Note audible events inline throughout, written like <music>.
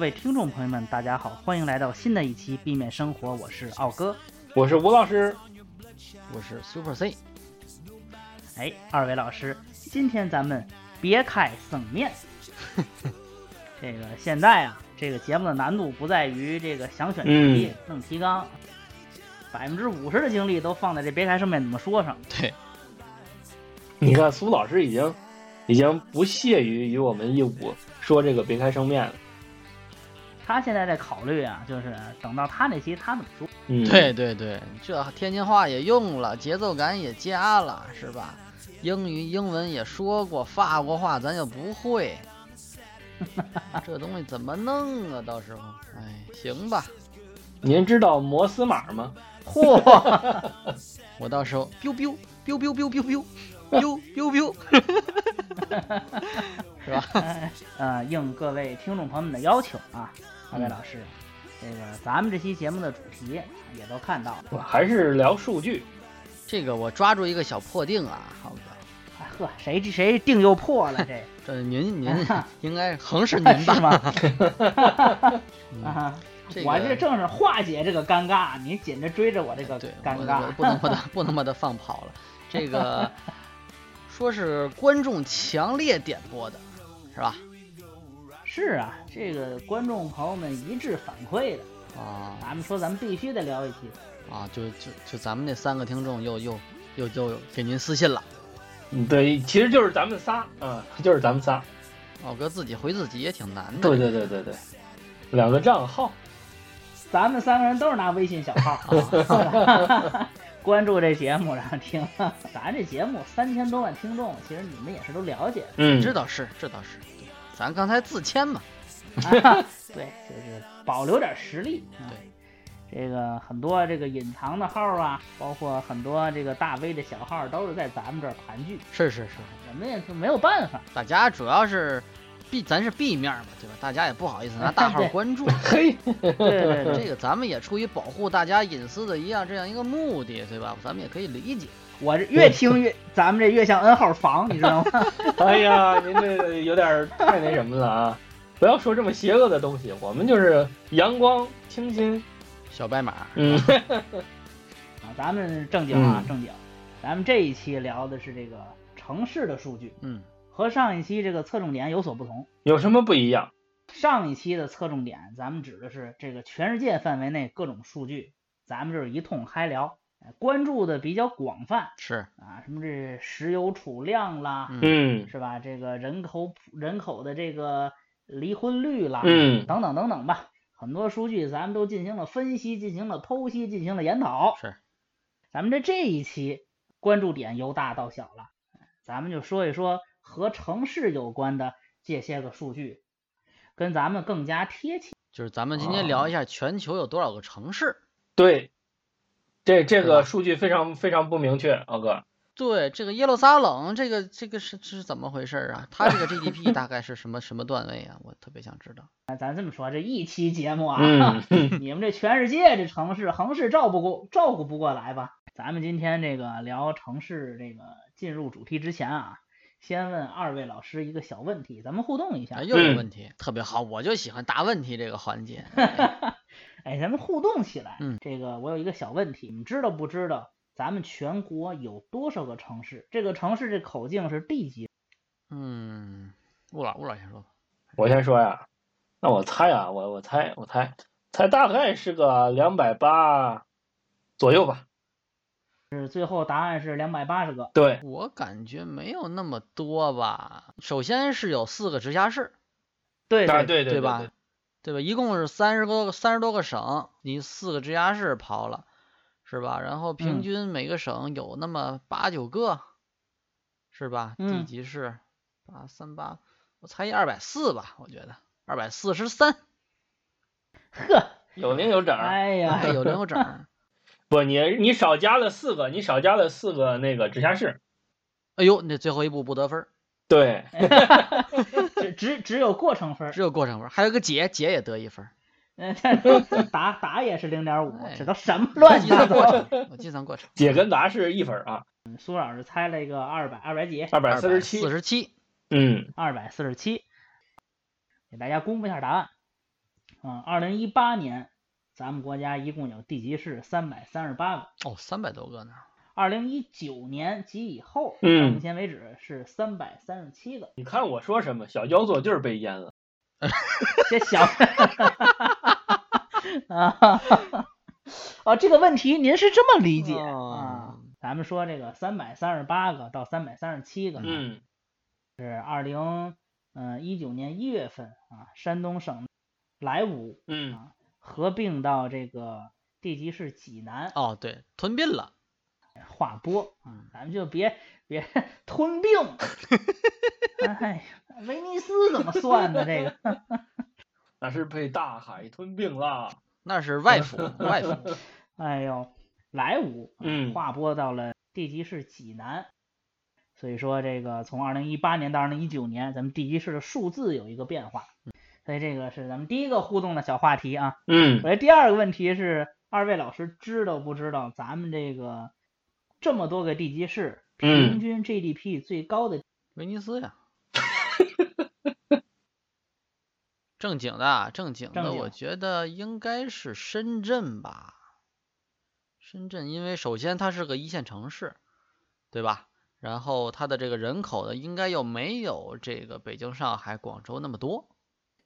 各位听众朋友们，大家好，欢迎来到新的一期《避免生活》，我是奥哥，我是吴老师，我是 Super C。哎，二位老师，今天咱们别开生面。<laughs> 这个现在啊，这个节目的难度不在于这个想选题、弄提纲，百分之五十的精力都放在这别开生面怎么说上。对，你看苏老师已经已经不屑于与我们一五说这个别开生面了。他现在在考虑啊，就是等到他那期他怎么说。嗯，对对对，这天津话也用了，节奏感也加了，是吧？英语、英文也说过，法国话咱就不会。<laughs> 这东西怎么弄啊？到时候，哎，行吧。您知道摩斯码吗？嚯！我到时候 biu biu biu biu <laughs> biu biu biu biu biu，是吧？<laughs> 呃，应各位听众朋友们的要求啊，二位老师，这个咱们这期节目的主题也都看到了，还是聊数据。这个我抓住一个小破腚啊，浩哥。呵，谁谁腚又破了？<laughs> 这这您 <laughs> 您应该横是您吧？是吗？<laughs> 啊，我这正是化解这个尴尬，您紧着追着我这个尴尬，不能不能不能把它放跑了。这个说是观众强烈点播的，是吧？是啊，这个观众朋友们一致反馈的啊，咱们说咱们必须得聊一期啊，就就就咱们那三个听众又又又又给您私信了。嗯，对，其实就是咱们仨嗯，就是咱们仨。老哥自己回自己也挺难的。对对对对对，两个账号，咱们三个人都是拿微信小号 <laughs> <laughs> 关注这节目，然后听。咱这节目三千多万听众，其实你们也是都了解的。嗯，这倒是，这倒是。咱刚才自谦嘛。<laughs> 对，就是保留点实力。对。这个很多这个隐藏的号啊，包括很多这个大 V 的小号，都是在咱们这儿盘踞。是是是，我们也是没有办法。大家主要是 B，咱是 B 面嘛，对吧？大家也不好意思拿大号 <laughs> 关注。<laughs> 嘿，对对对，这个咱们也出于保护大家隐私的一样这样一个目的，对吧？咱们也可以理解。我这越听越，咱们这越像 N 号房，你知道吗？<laughs> 哎呀，您这有点太那什么了啊！不要说这么邪恶的东西，我们就是阳光清新。小白马，嗯，<laughs> 啊，咱们正经啊，正经，咱们这一期聊的是这个城市的数据，嗯，和上一期这个侧重点有所不同。有什么不一样？上一期的侧重点，咱们指的是这个全世界范围内各种数据，咱们就是一通嗨聊，关注的比较广泛，是啊，什么这石油储量啦，嗯，是吧？这个人口人口的这个离婚率啦，嗯，等等等等吧。很多数据咱们都进行了分析，进行了剖析，进行了研讨。是，咱们这这一期关注点由大到小了，咱们就说一说和城市有关的这些个数据，跟咱们更加贴切。就是咱们今天聊一下全球有多少个城市。对，这这个数据非常非常不明确，奥哥。对，这个耶路撒冷，这个这个是是怎么回事啊？它这个 GDP 大概是什么什么段位啊？我特别想知道。<laughs> 咱这么说，这一期节目啊，嗯、<laughs> 你们这全世界这城市横是照不过照顾不过来吧？咱们今天这个聊城市，这个进入主题之前啊，先问二位老师一个小问题，咱们互动一下。又有问题，特别好，我就喜欢答问题这个环节。哎，<laughs> 咱们互动起来。嗯，这个我有一个小问题，你知道不知道？咱们全国有多少个城市？这个城市这口径是地级？嗯，吴老吴老先说吧。我先说呀，那我猜啊，我我猜我猜猜大概是个两百八左右吧。是最后答案是两百八十个。对，我感觉没有那么多吧。首先是有四个直辖市，对对对对吧？对吧？一共是三十多个三十多个省，你四个直辖市刨了。是吧？然后平均每个省有那么八九个，是吧？地级市八三八，我猜一二百四吧，我觉得二百四十三。<laughs> 呵，有零有整。哎呀，有零有整。<laughs> 不，你你少加了四个，你少加了四个那个直辖市。哎呦，那最后一步不得分。对，<laughs> 只只只有过程分，只有过程分，还有个解，解也得一分。嗯，答答 <laughs> 也是零点五，这都什么乱七八糟？我计算过程，解跟答是一分啊。苏老师猜了一个二百二百几？二百四十七。四十七。嗯，二百四十七。给大家公布一下答案。嗯，二零一八年咱们国家一共有地级市三百三十八个。哦，三百多个呢。二零一九年及以后，到目前为止是三百三十七个。你看我说什么？小焦作就是被淹了。<laughs> 这小 <laughs> 啊，哦，这个问题您是这么理解啊？咱们说这个三百三十八个到三百三十七个，嗯，是二零嗯一九年一月份啊，山东省莱芜嗯合并到这个地级市济南。哦，对，吞并了。划拨，嗯，咱们就别别吞并。<laughs> 哎，威尼斯怎么算的？这个 <laughs> 那是被大海吞并了，那是外府 <laughs> 外府。哎呦，莱芜，嗯，划拨到了地级市济南。所以说，这个从二零一八年到二零一九年，咱们地级市的数字有一个变化。所以这个是咱们第一个互动的小话题啊。嗯。我第二个问题是，二位老师知道不知道咱们这个？这么多个地级市，平均 GDP 最高的威尼斯呀，<laughs> 正经的，正经的，我觉得应该是深圳吧。深圳，因为首先它是个一线城市，对吧？然后它的这个人口呢，应该又没有这个北京、上海、广州那么多。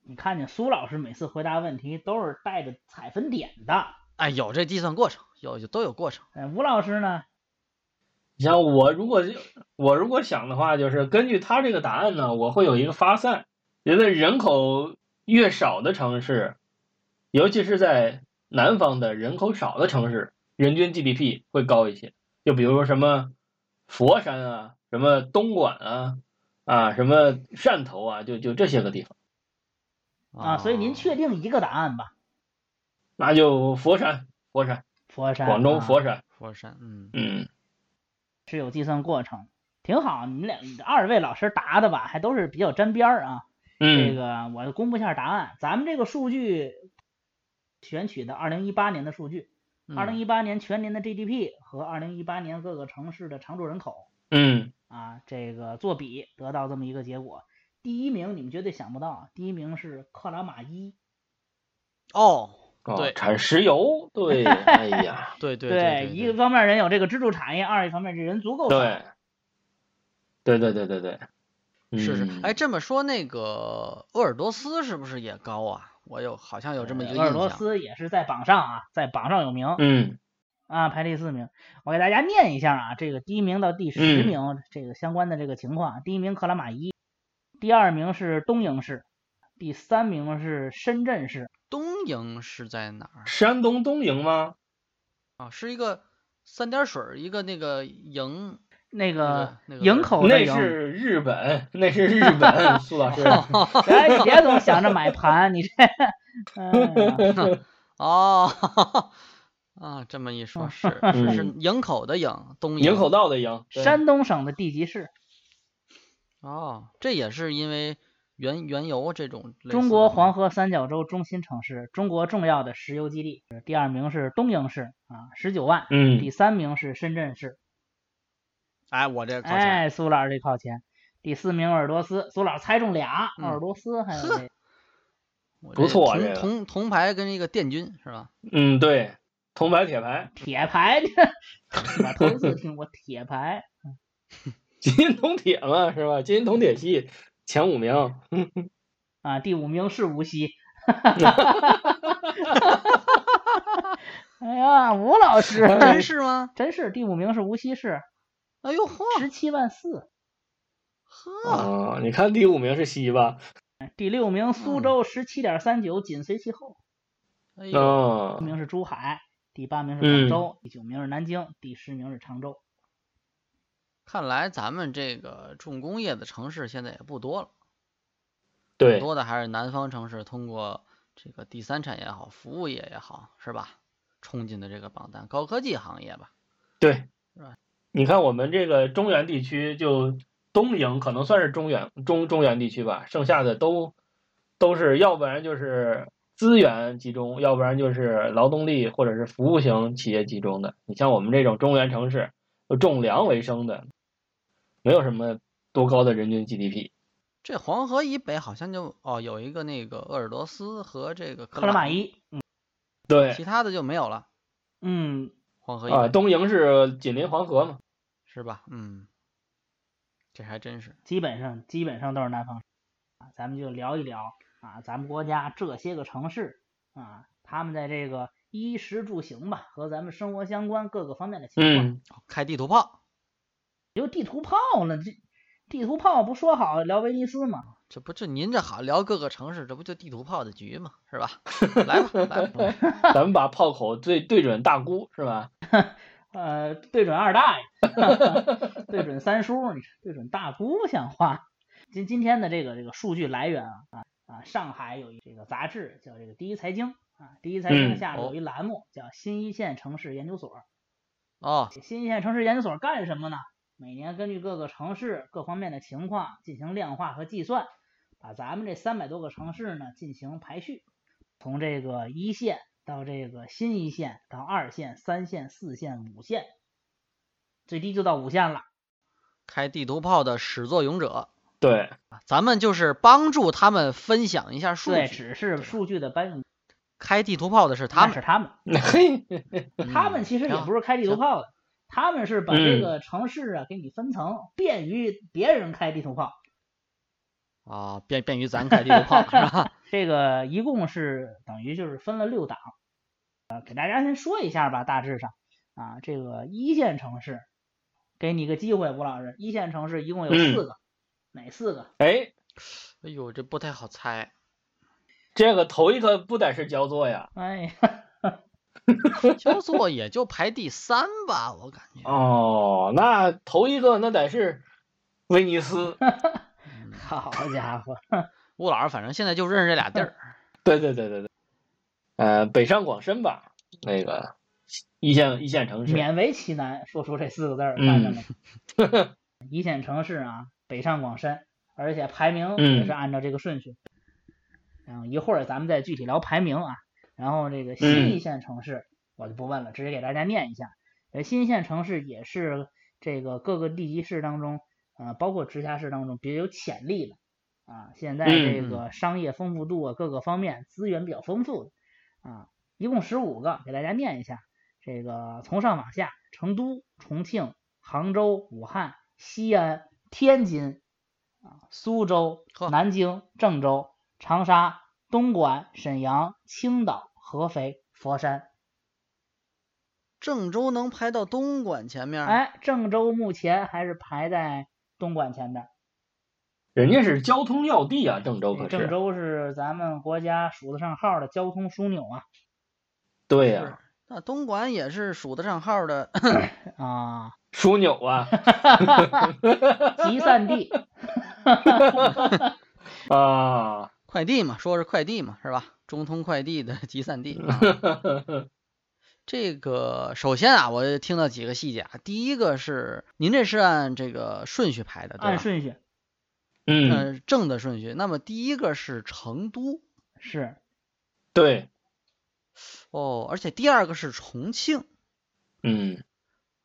你看见苏老师每次回答问题都是带着采分点的，哎，有这计算过程，有就都有过程。哎，吴老师呢？你像我如果我如果想的话，就是根据他这个答案呢，我会有一个发散，觉得人口越少的城市，尤其是在南方的人口少的城市，人均 GDP 会高一些。就比如说什么佛山啊，什么东莞啊，啊，什么汕头啊，就就这些个地方啊。所以您确定一个答案吧？那就佛山，佛山，佛山，广东佛山，佛山，嗯嗯。是有计算过程，挺好。你们俩二位老师答的吧，还都是比较沾边儿啊。嗯。这个我公布一下答案。咱们这个数据选取的二零一八年的数据，二零一八年全年的 GDP 和二零一八年各个城市的常住人口，嗯，啊，这个作比得到这么一个结果。第一名你们绝对想不到，第一名是克拉玛依。哦。对，产石油，对，<laughs> 哎呀，<laughs> 对对对，一个方面人有这个支柱产业，二一方面这人足够少。对，对对对对对，是是。哎，这么说那个鄂尔多斯是不是也高啊？我有好像有这么一个印象。鄂尔多斯也是在榜上啊，在榜上有名。嗯。啊，排第四名。我给大家念一下啊，这个第一名到第十名这个相关的这个情况。第一名克拉玛依，第二名是东营市，第三名是深圳市。东营是在哪儿？山东东营吗？啊，是一个三点水一个那个营，那个营口那是日本，那是日本。<laughs> 苏老师，<laughs> 哎，别总想着买盘，你这，<laughs> 哦，啊，这么一说，是是营口的营，东营口道的营，山东省的地级市。哦，这也是因为。原原油这种，中国黄河三角洲中心城市，中国重要的石油基地。第二名是东营市啊，十九万。嗯。第三名是深圳市。哎，我这靠前。哎，苏老师这靠前。第四名鄂尔多斯，苏老师猜中俩，鄂尔多斯还有这。不错，这铜铜牌跟一个电军是吧？嗯，对，铜牌铁牌。铁牌，我头一次听过铁牌。金银铜铁嘛，是吧？金银铜铁系。前五名，<laughs> 啊，第五名是无锡，<laughs> 哎呀，吴老师，真是吗？<laughs> 真是，第五名是无锡市，哎呦嚯，十七万四，呵，你看第五名是西吧？第六名苏州十七点三九，紧随其后，哎呦，第名是珠海，第八名是广州，第九名是南京，第十名是常州。看来咱们这个重工业的城市现在也不多了，对，多的还是南方城市通过这个第三产业也好，服务业也好，是吧？冲进的这个榜单，高科技行业吧。对，是吧？你看我们这个中原地区，就东营可能算是中原中中原地区吧，剩下的都都是要不然就是资源集中，要不然就是劳动力或者是服务型企业集中的。你像我们这种中原城市，重粮为生的。没有什么多高的人均 GDP，这黄河以北好像就哦有一个那个鄂尔多斯和这个克拉玛依，嗯，对，其他的就没有了。嗯，黄河以啊，东营是紧邻黄河嘛。是吧？嗯，这还真是。基本上基本上都是南方啊，咱们就聊一聊啊，咱们国家这些个城市啊，他们在这个衣食住行吧和咱们生活相关各个方面的情况。嗯，开地图炮，有地图炮呢，这地图炮不说好聊威尼斯吗？这不就您这好聊各个城市，这不就地图炮的局吗？是吧？来吧，来吧。<laughs> 咱们把炮口对对准大姑是吧？<laughs> 呃，对准二大爷，<laughs> 对准三叔，你对准大姑像话？今今天的这个这个数据来源啊啊啊，上海有一这个杂志叫这个第一财经啊，第一财经嗯下有一栏目叫新一线城市研究所。哦，新一线城市研究所干什么呢？每年根据各个城市各方面的情况进行量化和计算，把咱们这三百多个城市呢进行排序，从这个一线到这个新一线，到二线、三线、四线、五线，最低就到五线了。开地图炮的始作俑者，对，咱们就是帮助他们分享一下数对，据。只是数据的搬运，开地图炮的是他们，是他们，嘿，<laughs> 他们其实也不是开地图炮的，他们是把嗯。这个城市啊给你分层，便于别人开地图炮。啊，便便于咱开地图炮 <laughs> 是吧？<laughs> 这个一共是等于就是分了六档，呃，给大家先说一下吧，大致上。啊，这个一线城市，给你个机会，吴老师，一线城市一共有嗯。四个，哪四个？哎，哎呦，这不太好猜。这个头一个不得是焦作呀？哎呀，焦作也就排第三吧，我感觉。<laughs> 哦，那头一个那得是威尼斯。嗯好家伙，<laughs> 吴老师反正现在就认识这俩地儿。对对对对对，呃，北上广深吧，那个一线一线城市。勉为其难说出这四个字儿，嗯看见没？<laughs> 一线城市啊，北上广深，而且排名也是嗯按照这个顺序。然后一会儿咱们再具体聊排名啊。然后这个新一线城市我就不问了，直接给大家念一下。呃，新一线城市也是这个各个地级市当中，呃，包括直辖市当中比较有潜力的啊。现在这嗯个商业丰富度啊，各个方面资源比较丰富的啊，一共十五个，给大家念一下。这个从上往下，成都、重庆、杭州、武汉、西安、天津啊、苏州、南京、郑州、长沙、东莞、沈阳、青岛、合肥、佛山。郑州能排到东莞前面？，哎，郑州目前还是排在东莞前面。人家是交通要地啊，郑州可是。郑州是咱们国家数得上号的交通枢纽啊对呀、那东莞也是数得上号的。啊，<laughs> 枢纽啊 <laughs> 集散地。<laughs> 啊，快递嘛，说是快递嘛，是吧？中通快递的集散地。<laughs> 啊这个首先啊，我听到几个细节啊。第一个是您这是按这个顺序排的，对吧？按顺序嗯，呃，正的顺序。那么第一个是成都是对，哦，而且第二个是重庆。嗯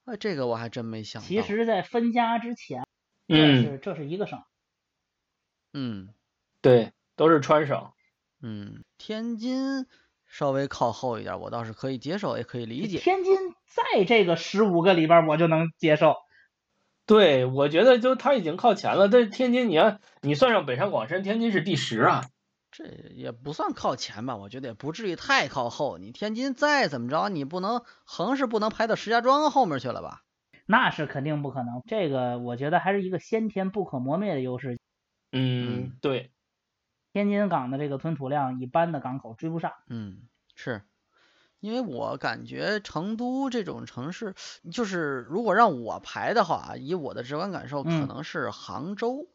啊，这个我还真没想到。其，实，在分家之前，这嗯，是这是一个省。嗯对，都是川省。嗯，天津稍微靠后一点，我倒是可以接受，也可以理解。天津在这个十五个里边，我就能接受。对，我觉得就他已经靠前了。但是天津，你要你算上北上广深，天津是第十啊。这也不算靠前吧，我觉得也不至于太靠后。你天津再怎么着，你不能横是不能排到石家庄后面去了吧？那是肯定不可能。这个我觉得还是一个先天不可磨灭的优势。嗯，对，天津港的这个吞吐量，一般的港口追不上。嗯，是因为我感觉成都这种城市，就是如果让我排的话，以我的直观感受，可嗯能是杭州。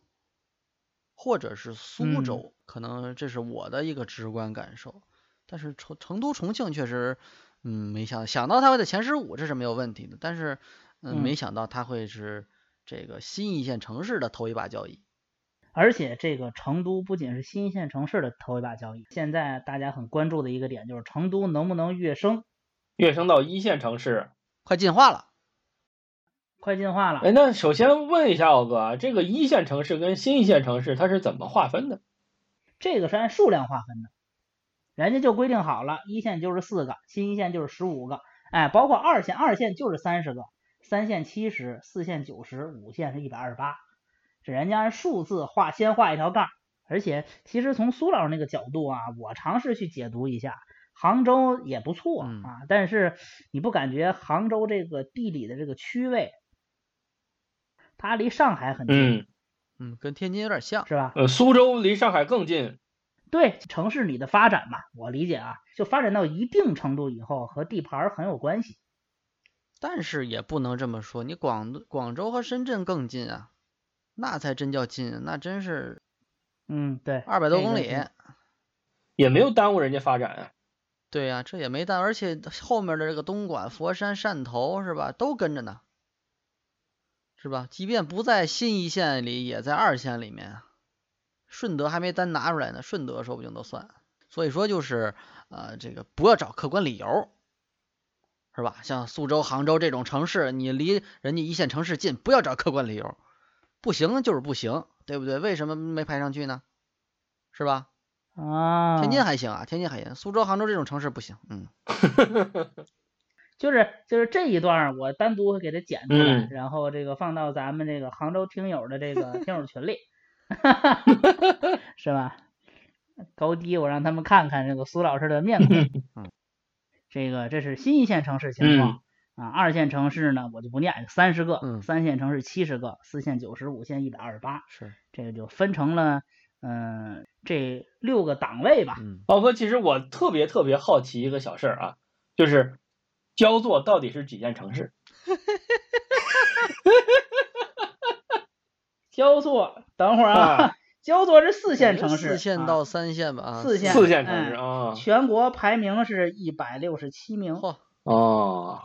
或者是苏嗯州，可能这是我的一个直观感受。但是成成都、重庆确实，嗯，没想想到它会在前十五，这是没有问题的。但是，嗯，没嗯想到它会是这个新一线城市的头一把交椅。而且这个成都不仅是新一线城市的头一把交椅，现在大家很关注的一个点就是成都能不能跃升？跃升到一线城市。快进化了，快进化了。哎，那首先问一下奥哥啊，这个一线城市跟新一线城市它是怎么划分的？这个是按数量划分的，人家就规定好了，一线就是四个，新一线就是十五个，哎，包括二线，二线就是三十个，三线七十，四线九十，五线是一百二十八，这人家按数字画，先画一条杠。而且，其实从苏老师那个角度啊，我尝试去解读一下，杭州也不错啊，但是你不感觉杭州这个地理的这个区位，它离上海很近，嗯，跟天津有点像，是吧？呃，苏州离上海更近。对，城市里的发展嘛，我理解啊，就发展到一定程度以后，和地盘很有关系。但是也不能这么说，你广广州和深圳更近啊，那才真叫近，那真是。嗯，对，二百多公里，也没有耽误人家发展啊。对呀，这也没耽，而且后面的这个东莞、佛山、汕头是吧，都跟着呢，是吧？即便不在新一线里，也在二线里面。顺德还没单拿出来呢，顺德说不定都算。所以说就是呃，这个不要找客观理由，是吧？像苏州、杭州这种城市，你离人家一线城市近，不要找客观理由，不行就是不行。对不对？为什么没排上去呢？是吧？啊，天津还行啊，天津还行，苏州、杭州这种城市不行。嗯，<laughs> 就是就是这一段我单独给它剪出来，然后这个放到咱们这个杭州听友的这个 <laughs> 听友群里，<laughs> 是吧？高低我让他们看看这个苏老师的面孔。嗯，这个这是新一线城市情况。啊，二线城市呢，我就不念，三十个；三线城市七十个，四线九十五线一百二十八。是，这个就分成了嗯这六个档位吧。宝哥，其实我特别特别好奇一个小事儿啊，就是焦作到底是几线城市？<laughs> 焦作，等会儿啊，焦作是四线城市，四线到三线吧，四线四线城市啊。全国排名是一百六十七名。嚯，哦。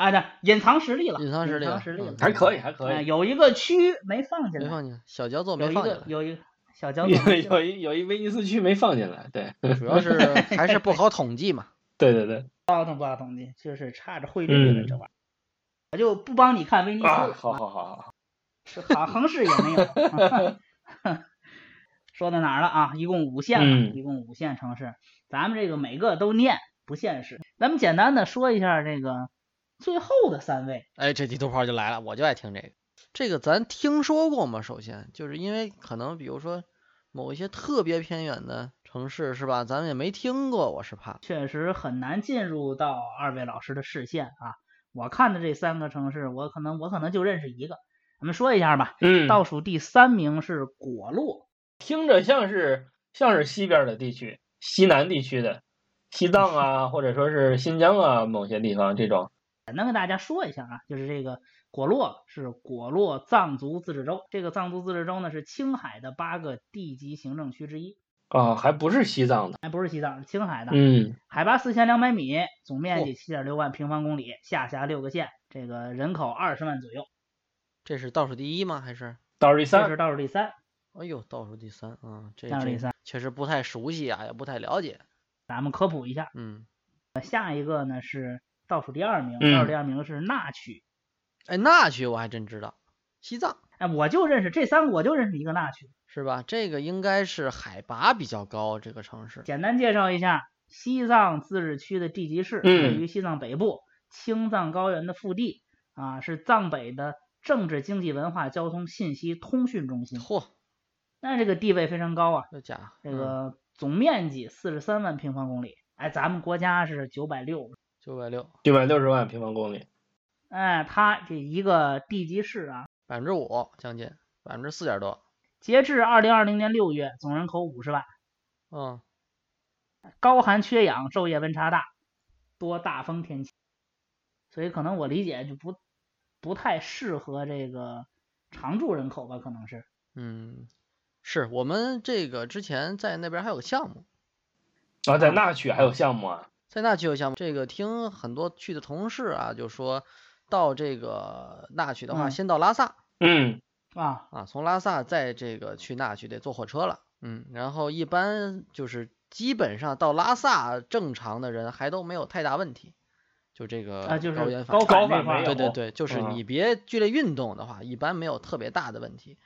啊，对隐藏实力了，隐藏实力，隐藏实力还可以，还可以。有一个区没放进来，没放进来，小焦作没放进来。有一个小焦作，有一有一威尼斯区没放进来，对，主要是 <laughs> 还是不好统计嘛。对对对，不好统不好统计，就是差着汇率了这玩意儿。我就不帮你看威尼斯。好好好好，是好横市也没有。<laughs> 说到哪儿了啊？一共五线，一共五线城市，咱们这个每个都念不现实。咱们简单的说一下这个。最后的三位，哎，这地图炮就来了，我就爱听这个。这个咱听说过吗？首先，就是因为可能比如说某一些特别偏远的城市，是吧？咱们也没听过，我是怕。确实很难进入到二位老师的视线啊。我看的这三个城市，我可能我可能就认识一个。咱们说一下吧。嗯。倒数第三名是果洛，听着像是像是西边的地区，西南地区的西藏啊，或者说是新疆啊，某些地方这种。简单跟大家说一下啊，就是这个果洛是果洛藏族自治州，这个藏族自治州呢是青海的八个地级行政区之一啊，还不是西藏的，还不是西藏，是青海的，嗯，海拔四千两百米，总面积七点六万平方公里，下辖六个县，这个人口二十万左右。这是倒数第一吗？还是倒数第三？这是倒数第三。哎呦，倒数第三啊，这倒数第三确实不太熟悉啊，也不太了解，咱们科普一下。嗯，下一个呢是。倒数第二名，倒数第二名是那曲。哎，那曲我还真知道，西藏。哎，我就认识这三个，我就认识一个那曲，是吧？这个应该是海拔比较高，这个城市。简单介绍一下，西藏自治区的地级市，位于西藏北部青藏高原的腹地啊，是藏北的政治、经济、文化、交通、信息、通讯中心。嚯，那这个地位非常高啊！这家这个总面积四十三万平方公里，哎，咱们国家是九百六。九百六，九百六十万平方公里。哎，它这一个地级市啊，百分之五，将近百分之四点多。截至二零二零年六月，总人口五十万。嗯。高寒缺氧，昼夜温差大，多大风天气，所以可能我理解就不不太适合这个常住人口吧？可能是。嗯，是我们这个之前在那边还有个项目。啊，在那曲还有项目啊？在那曲有项目，这个听很多去的同事啊，就说到这个那曲的话，先到拉萨，嗯。啊。啊，从拉萨再这个去那曲得坐火车了，嗯，然后一般就是基本上到拉萨正常的人还都没有太大问题，就这个啊，就是高原反反没有。对对对，就是嗯。你别剧烈运动的话，一般没有特别大的问题。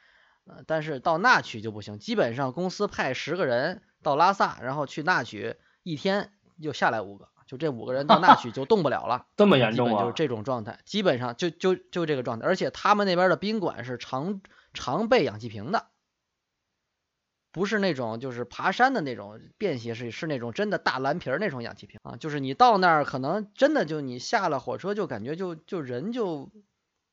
呃，但是到那曲就不行，基本上公司派十个人到拉萨，然后去那曲，一天就下来五个，就这五个人到那 <laughs> 去就动不了了，这么严重啊？就是这种状态，基本上就就就这个状态，而且他们那边的宾馆是常常备氧气瓶的，不是那种就是爬山的那种便携式，是那种真的大蓝瓶那种氧气瓶啊，就是你到那儿可能真的就你下了火车就感觉就就人就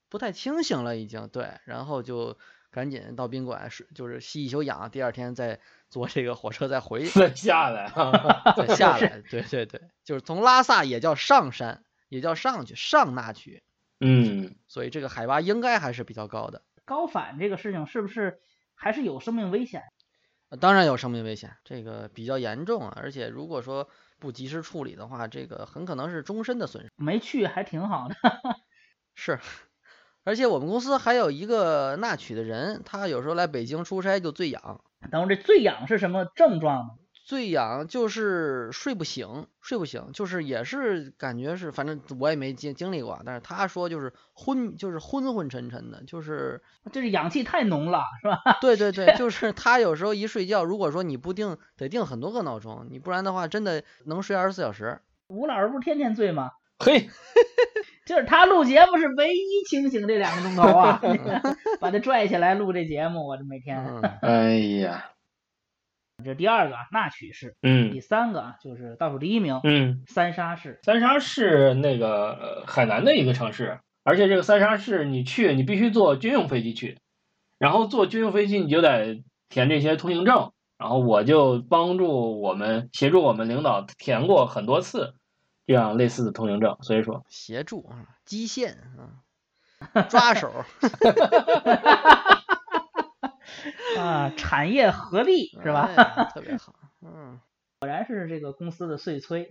不太清醒了已经，对，然后就赶紧到宾馆睡，就是吸一宿氧，第二天再坐这个火车再回 <laughs> <laughs> 再下来啊？再下来，对对对，就是从拉萨也叫上山，也叫上去上那曲，嗯，所以这个海拔应该还是比较高的。高反这个事情是不是还是有生命危险？呃当然有生命危险，这个比较严重啊，而且如果说不及时处理的话，这个很可能是终身的损失。没去还挺好的。<laughs> 是，而且我们公司还有一个纳曲的人，他有时候来北京出差就醉氧，等会儿这醉氧是什么症状呢？醉氧就是睡不醒，睡不醒，就是也是感觉是，反正我也没经经历过啊，但是他说就是昏，就是昏昏沉沉的，就是就是氧气太浓了，是吧？<laughs> 对对对，就是他有时候一睡觉，如果说你不定得定很多个闹钟，你不然的话真的能睡二十四小时。吴老师不是天天醉吗？嘿，<laughs> 就是他录节目是唯一清醒这两个钟头啊，<laughs> 把他拽起来录这节目，我这每天。嗯，哎呀，这第二个啊那曲市，嗯第三个啊就是倒数第一名嗯，三沙市。三沙市那个呃海南的一个城市，而且这个三沙市你去，你必须坐军用飞机去，然后坐军用飞机你就得填这些通行证，然后我就帮助我们协助我们领导填过很多次这样类似的通行证，所以说协助啊，基线啊，抓手，<laughs> 啊，产业合力是吧？哎特别好，嗯，果然是这个公司的碎催，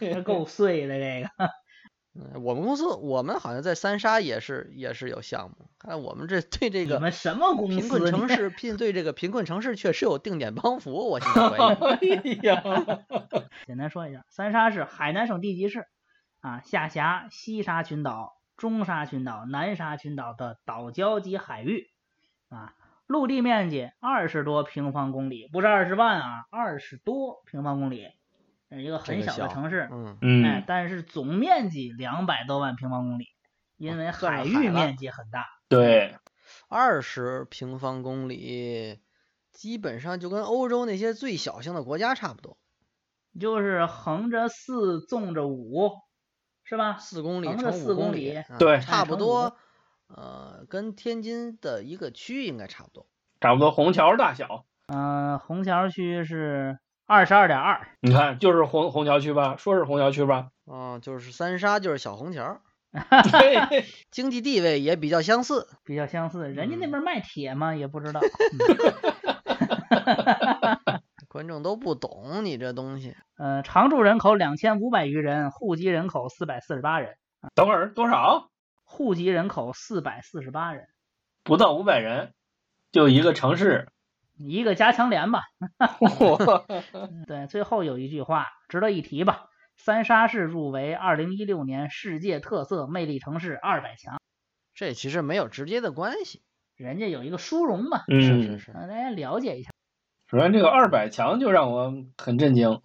嗯 <laughs> 够碎的这个。嗯我们公司我们好像在三沙也是也是有项目，看我们这对这个你们什么公司？贫困城市聘对这个贫困城市确实有定点帮扶，我现在怀疑。<laughs> 哎呀，<laughs> 简单说一下，三沙是海南省地级市，啊，下辖西沙群岛、中沙群岛、南沙群岛的岛礁及海域，啊，陆地面积二十多平方公里，不是二十万啊，二十多平方公里，是一个很小的城市，嗯，哎嗯，，但是总面积两百多万平方公里，因为海域面积很大。对，二十平方公里，基本上就跟欧洲那些最小型的国家差不多，就是横着四，纵着五，是吧？四公里乘四公五里，对差不多，呃，跟天津的一个区应该差不多。差不多虹桥大小，嗯、虹桥区是二十二点二，你看就是虹虹桥区吧，说是虹桥区吧，啊、就是三沙就是小虹桥，<laughs> 对，<laughs> 经济地位也比较相似。比较相似。人家那嗯边卖铁吗？也不知道。<laughs> 观众都不懂你这东西，呃，常住人口两千五百余人，户籍人口四百四十八人，等会儿多少？户籍人口四百四十八人，不到五百人，就一个城市，一个加强连吧。哇对，最后有一句话值得一提吧。三沙市入围二零一六年世界特色魅力城市二百强，这其实没有直接的关系。人家有一个殊荣嘛，是是嗯，是，让大家了解一下。首先这个二百强就让我很震惊，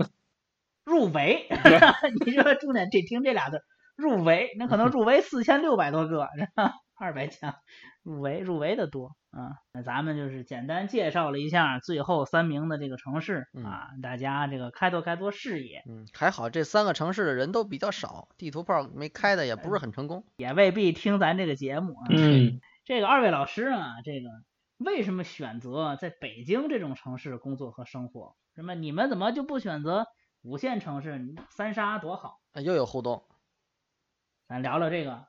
<laughs> 入围，<laughs> 你说重点这听这俩字，入围，那可能入围四千六百多个，是吧？二百强，入围入围的多啊。那咱们就是简单介绍了一下最后三名的这个城市嗯啊，大家这个开拓开拓视野，嗯，还好这三个城市的人都比较少，地图炮没开的也不是很成功。也未必听咱这个节目啊。嗯，这个二位老师啊，这个为什么选择在北京这种城市工作和生活？什么你们怎么就不选择五线城市？三沙多好，啊又有互动，咱聊聊这个。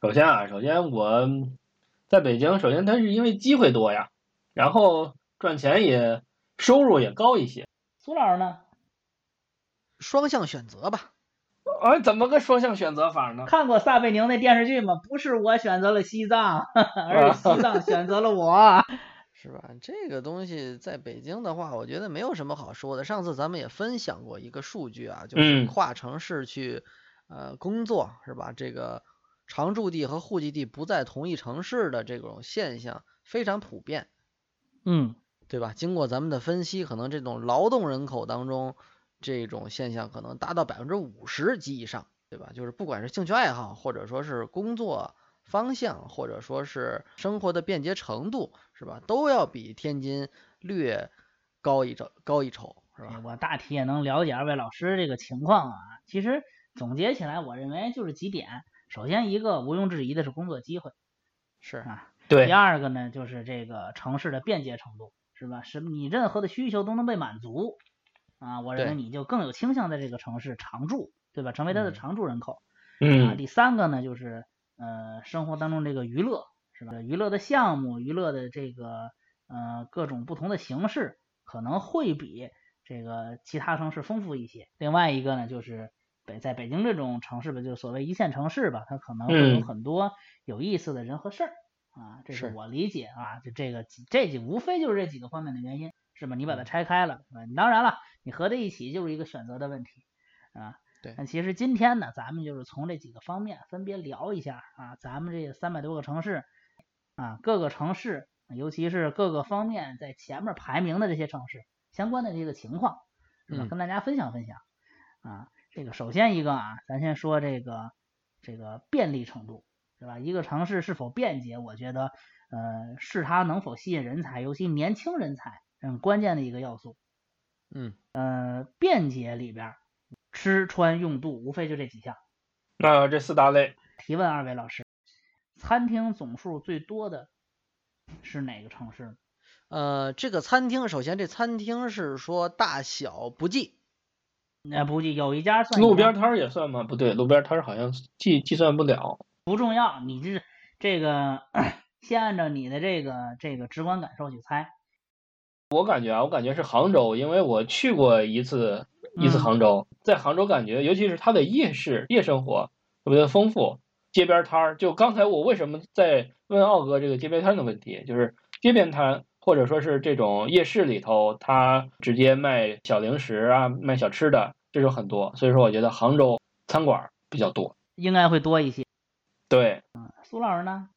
首先啊，首先我在北京，首先它是因为机会多呀，然后赚钱也收入也高一些。苏老师呢？双向选择吧。啊，怎么个双向选择法呢？看过撒贝宁那电视剧吗？不是我选择了西藏，<laughs> 而是西藏选择了我。<laughs> 是吧？这个东西在北京的话，我觉得没有什么好说的。上次咱们也分享过一个数据啊，就是跨城市去呃工作是吧？这个常住地和户籍地不在同一城市的这种现象非常普遍，嗯，对吧？经过咱们的分析，可能这种劳动人口当中这种现象可能达到百分之五十及以上，对吧？就是不管是兴趣爱好或者说是工作。方向或者说是生活的便捷程度，是吧？都要比天津略高一筹，高一筹，是吧？我大体也能了解二位老师这个情况啊。其实总结起来，我认为就是几点：首先，一个毋庸置疑的是工作机会，是啊。对。第二个呢，就是这个城市的便捷程度，是吧？是你任何的需求都能被满足啊。我认为你就更有倾向在这个城市常住，对吧？成为它的常住人口。嗯。啊，第三个呢，就是。呃，生活当中这个娱乐是吧？娱乐的项目、娱乐的这个呃各种不同的形式，可能会比这个其他城市丰富一些。另外一个呢，就是北在北京这种城市吧，就所谓一线城市吧，它可能会有很多有意思的人和事儿啊，这是我理解啊。就这个这几无非就是这几个方面的原因，是吧？你把它拆开了，你当然了，你合在一起就是一个选择的问题啊。对那其实今天呢，咱们就是从这几个方面分别聊一下啊，咱们这三百多个城市啊，各个城市，尤其是各个方面在前面排名的这些城市相关的这个情况，是吧？跟大家分享分享啊。这个首先一个啊，咱先说这个这个便利程度，是吧？一个城市是否便捷，我觉得呃是它能否吸引人才，尤其年轻人才，嗯关键的一个要素。嗯呃，便捷里边。吃穿用度无非就这几项，那这四大类。提问二位老师，餐厅总数最多的是哪个城市？呃，这个餐厅，首先这餐厅是说大小不计，那不计，有一家算。路边摊儿也算吗？不对，路边摊儿好像计计算不了。不重要，你这这个先按照你的这个这个直观感受去猜。我感觉啊，我感觉是杭州，因为我去过一次。一次杭州，在杭州感觉，尤其是它的夜市夜生活特别的丰富，街边摊儿。就刚才我为什么在问奥哥这个街边摊的问题，就是街边摊或者说是这种夜市里头，他直接卖小零食啊，卖小吃的，这种很多。所以说，我觉得杭州餐馆比较多，应该会多一些。对，嗯，苏老师呢？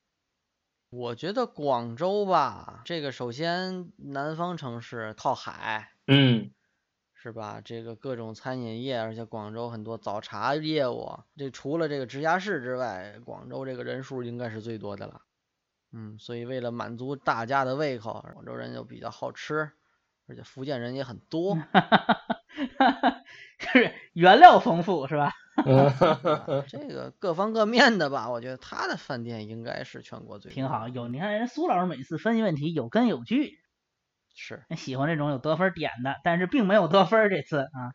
我觉得广州吧，这个首先南方城市靠海，嗯。是吧？这个各种餐饮业，而且广州很多早茶业务，这除了这个直辖市之外，广州这个人数应该是最多的了。嗯，所以为了满足大家的胃口，广州人又比较好吃，而且福建人也很多，<laughs> 是原料丰富是吧？<laughs> 这个各方各面的吧，我觉得他的饭店应该是全国最挺好。有你看人苏老师每次分析问题有根有据。是喜欢这种有得分点的，但是并没有得分这次啊。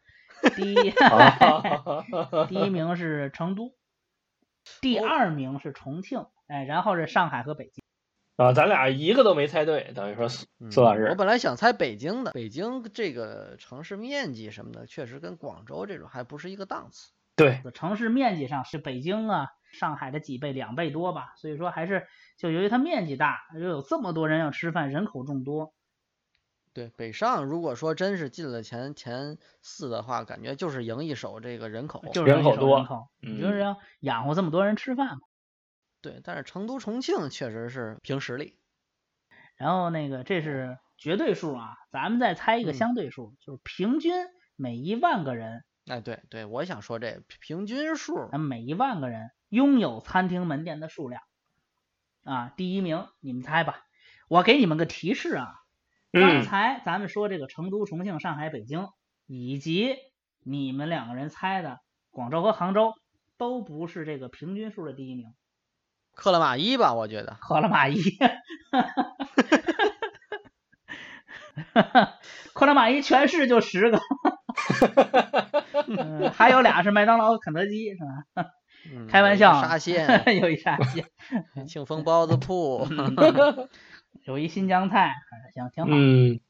第一，<laughs> 第一名是成都，第二名是重庆，哎，然后是上海和北京。啊，咱俩一个都没猜对，等于说苏苏老师。我本来想猜北京的，北京这个城市面积什么的，确实跟广州这种还不是一个档次。对，城市面积上是北京啊、上海的几倍，两倍多吧。所以说还是就由于它面积大，又有这么多人要吃饭，人口众多。对北上，如果说真是进了前前四的话，感觉就是赢一手这个人口，就是人口多，你就是要养活这么多人吃饭嘛。对，但是成都、重庆确实是凭实力。然后那个这是绝对数啊，咱们再猜一个相对数，就是平均每一万个人。哎，对对，我想说这平均数，每一万个人拥有餐厅门店的数量啊，第一名你们猜吧，我给你们个提示啊。刚才咱们说这个成都、重庆、上海、北京，以及你们两个人猜的广州和杭州，都不是这个平均数的第一名。克了马伊吧，我觉得。克了马伊，克了马伊全市就十个，<laughs> 还有俩是麦当劳肯德基，是吧？开玩笑，沙县有一沙县 <laughs> <laughs> 庆丰包子铺。有一新疆菜，行，挺好。嗯，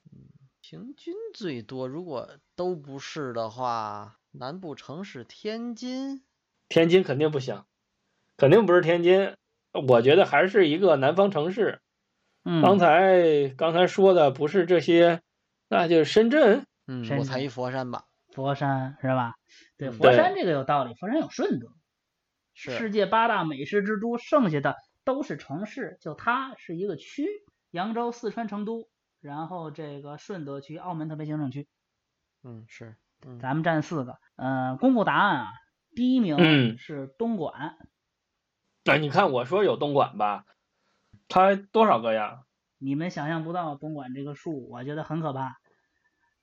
平均最多，如果都不是的话，南部城市天津。天津肯定不行，肯定不是天津。我觉得还是一个南方城市，刚才刚才说的不是这些，那就是深圳。嗯，我猜一佛山吧。佛山是吧？对，佛山这个有道理。佛山有顺德，世界八大美食之都，剩下的都是城市，就它是一个区。扬州、四川成都，然后这个顺德区、澳门特别行政区。嗯，是。咱们占四个。嗯，公布答案啊，第一名是东莞。哎，你看我说有东莞吧，它多少个呀？你们想象不到东莞这个数，我觉得很可怕。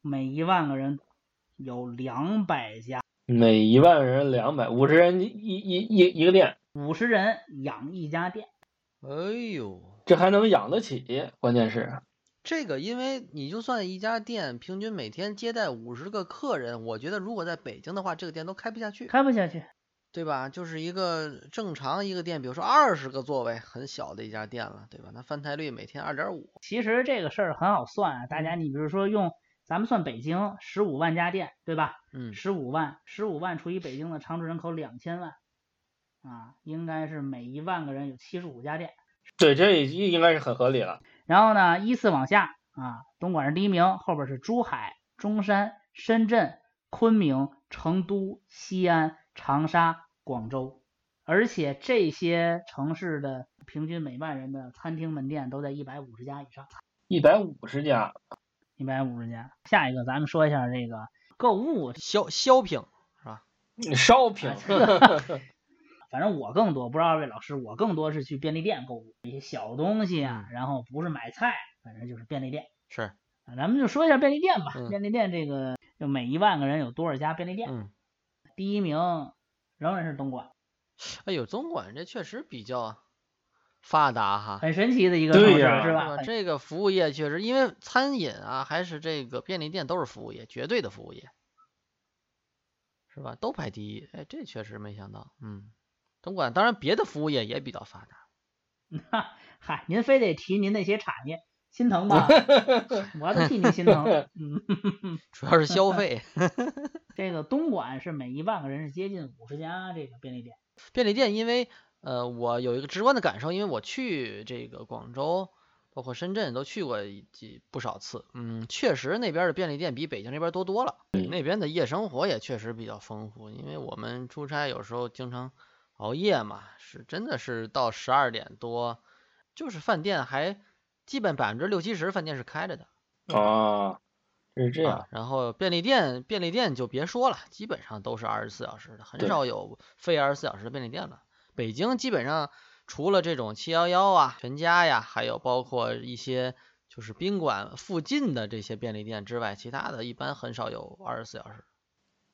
每一万个人有两百家。每一万人两百，五十人一一一一个店。五十人养一家店。哎呦，这还能养得起？关键是。这个，因为你就算一家店平均每天接待五十个客人，我觉得如果在北京的话，这个店都开不下去，开不下去，对吧？就是一个正常一个店，比如说二十个座位，很小的一家店了，对吧？那翻台率每天二点五。其实这个事儿很好算啊，大家你比如说用咱们算北京十五万家店，对吧？嗯，十五万，十五万除以北京的常住人口两千万，啊，应该是每一万个人有七十五家店。对，这应该是很合理了。然后呢，依次往下啊，东莞是第一名，后边是珠海、中山、深圳、昆明、成都、西安、长沙、广州，而且这些城市的平均每万人的餐厅门店都在一百五十家以上。一百五十家，一百五十家。下一个，咱们说一下这个购物消消品是吧？shopping。<laughs> 反正我更多，不知道二位老师，我更多是去便利店购物，一些小东西啊，然后不是买菜，反正就是便利店。是，咱们就说一下便利店吧。便利店这个，就每一万个人有多少家便利店？嗯，第一名仍然是东莞。哎呦，东莞这确实比较发达哈，很神奇的一个城市，是吧？这个服务业确实，因为餐饮啊，还是这个便利店都是服务业，绝对的服务业，是吧？都排第一。哎，这确实没想到，嗯。东莞当然，别的服务业也比较发达。<laughs> 嗨，您非得提您那些产业，心疼吧？<laughs> 我都替你心疼。<laughs> 嗯，<laughs> 主要是消费。这个东莞是每一万个人是接近五十家这个便利店。便利店，因为呃，我有一个直观的感受，因为我去这个广州，包括深圳都去过几不少次。嗯，确实那边的便利店比北京这边多多了。那边的夜生活也确实比较丰富，因为我们出差有时候经常。熬夜嘛，是真的是到十二点多，就是饭店还基本百分之六七十饭店是开着的。哦，是这样。然后便利店，便利店就别说了，基本上都是二十四小时的，很少有非二十四小时的便利店了。北京基本上除了这种七幺幺啊、全家呀，还有包括一些就是宾馆附近的这些便利店之外，其他的一般很少有二十四小时。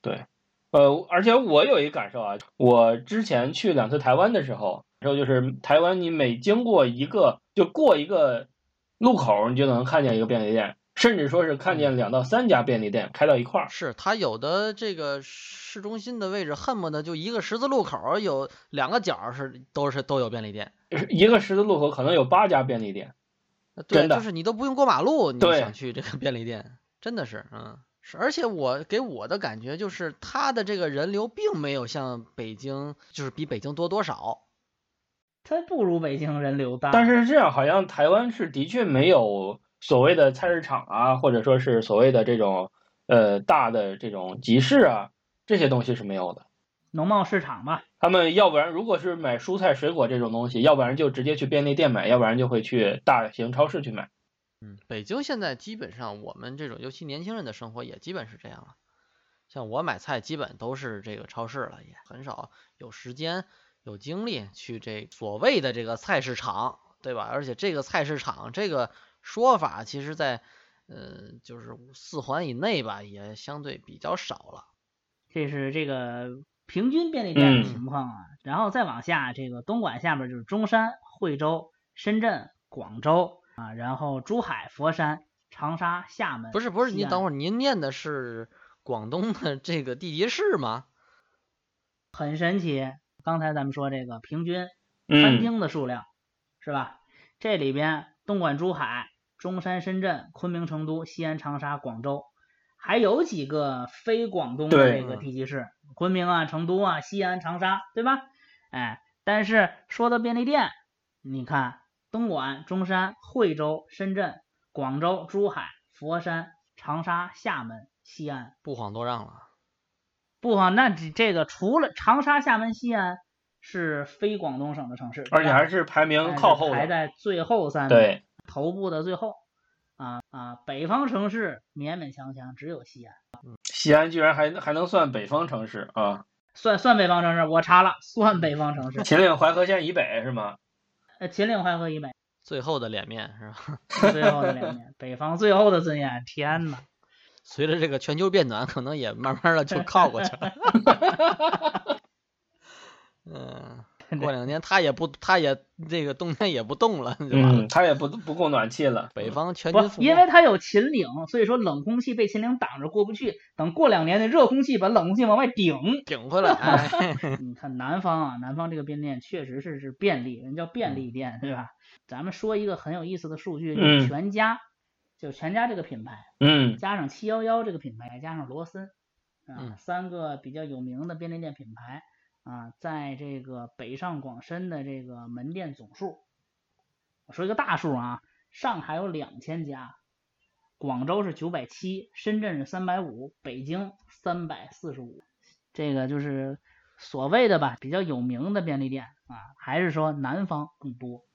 对。呃，而且我有一感受啊，我之前去两次台湾的时候，然后就是台湾，你每经过一个就过一个路口，你就能看见一个便利店，甚至说是看见两到三家便利店开到一块儿。是，它有的这个市中心的位置，恨不得就一个十字路口有两个角是都是都有便利店，一个十字路口可能有八家便利店。对，就是你都不用过马路，你想去这个便利店，真的是，嗯。是，而且我给我的感觉就是，它的这个人流并没有像北京，就是比北京多多少。它不如北京人流大。但是这样，好像台湾是的确没有所谓的菜市场啊，或者说是所谓的这种呃大的这种集市啊，这些东西是没有的。农贸市场嘛。他们要不然如果是买蔬菜水果这种东西，要不然就直接去便利店买，要不然就会去大型超市去买。嗯，北京现在基本上我们这种，尤其年轻人的生活也基本是这样了。像我买菜基本都是这个超市了，也很少有时间、有精力去这所谓的这个菜市场，对吧？而且这个菜市场这个说法，其实在呃就是四环以内吧，也相对比较少了。这是这个平均便利店的情况啊。然后再往下，这个东莞下面就是中山、惠州、深圳、广州。啊，然后珠海、佛山、长沙、厦门，不是不是，您等会儿，您念的是广东的这个地级市吗？很神奇，刚才咱们说这个平均餐厅的数量是吧？这里边东莞、珠海、中山、深圳、昆明、成都、西安、长沙、广州，还有几个非广东的这个地级市，昆明啊、成都啊、西安、长沙，对吧？哎，但是说到便利店，你看。东莞、中山、惠州、深圳、广州、珠海、佛山、长沙、厦门、西安，不遑多让了。不啊，那这这个除了长沙、厦门、西安是非广东省的城市，而且还是排名靠后，排在最后三对，头部的最后。啊啊，北方城市勉勉强强只有西安。西安居然还还能算北方城市啊？算算北方城市，我查了，算北方城市。秦岭淮河线以北是吗？呃，秦岭淮河以北。最后的脸面是吧？最后的脸面，<laughs> 北方最后的尊严。天呐，随着这个全球变暖，可能也慢慢的就靠过去了。嗯。过两年他也不，他也这个冬天也不冻了，嗯，他也不不供暖气了。北方全军覆没，因为它有秦岭，所以说冷空气被秦岭挡着过不去。等过两年，那热空气把冷空气往外顶，顶回来。<laughs> 你看南方啊，南方这个变电确实是是便利，人叫便利店，对吧？咱们说一个很有意思的数据，就是全家，就全家这个品牌，嗯，加上七幺幺这个品牌，加上罗森，啊，三个比较有名的便利店品牌。啊，在这个北上广深的这个门店总数，我说一个大数啊，上海有两千家，广州是九百七，深圳是三百五，北京三百四十五，这个就是所谓的吧，比较有名的便利店啊，还是说南方更多？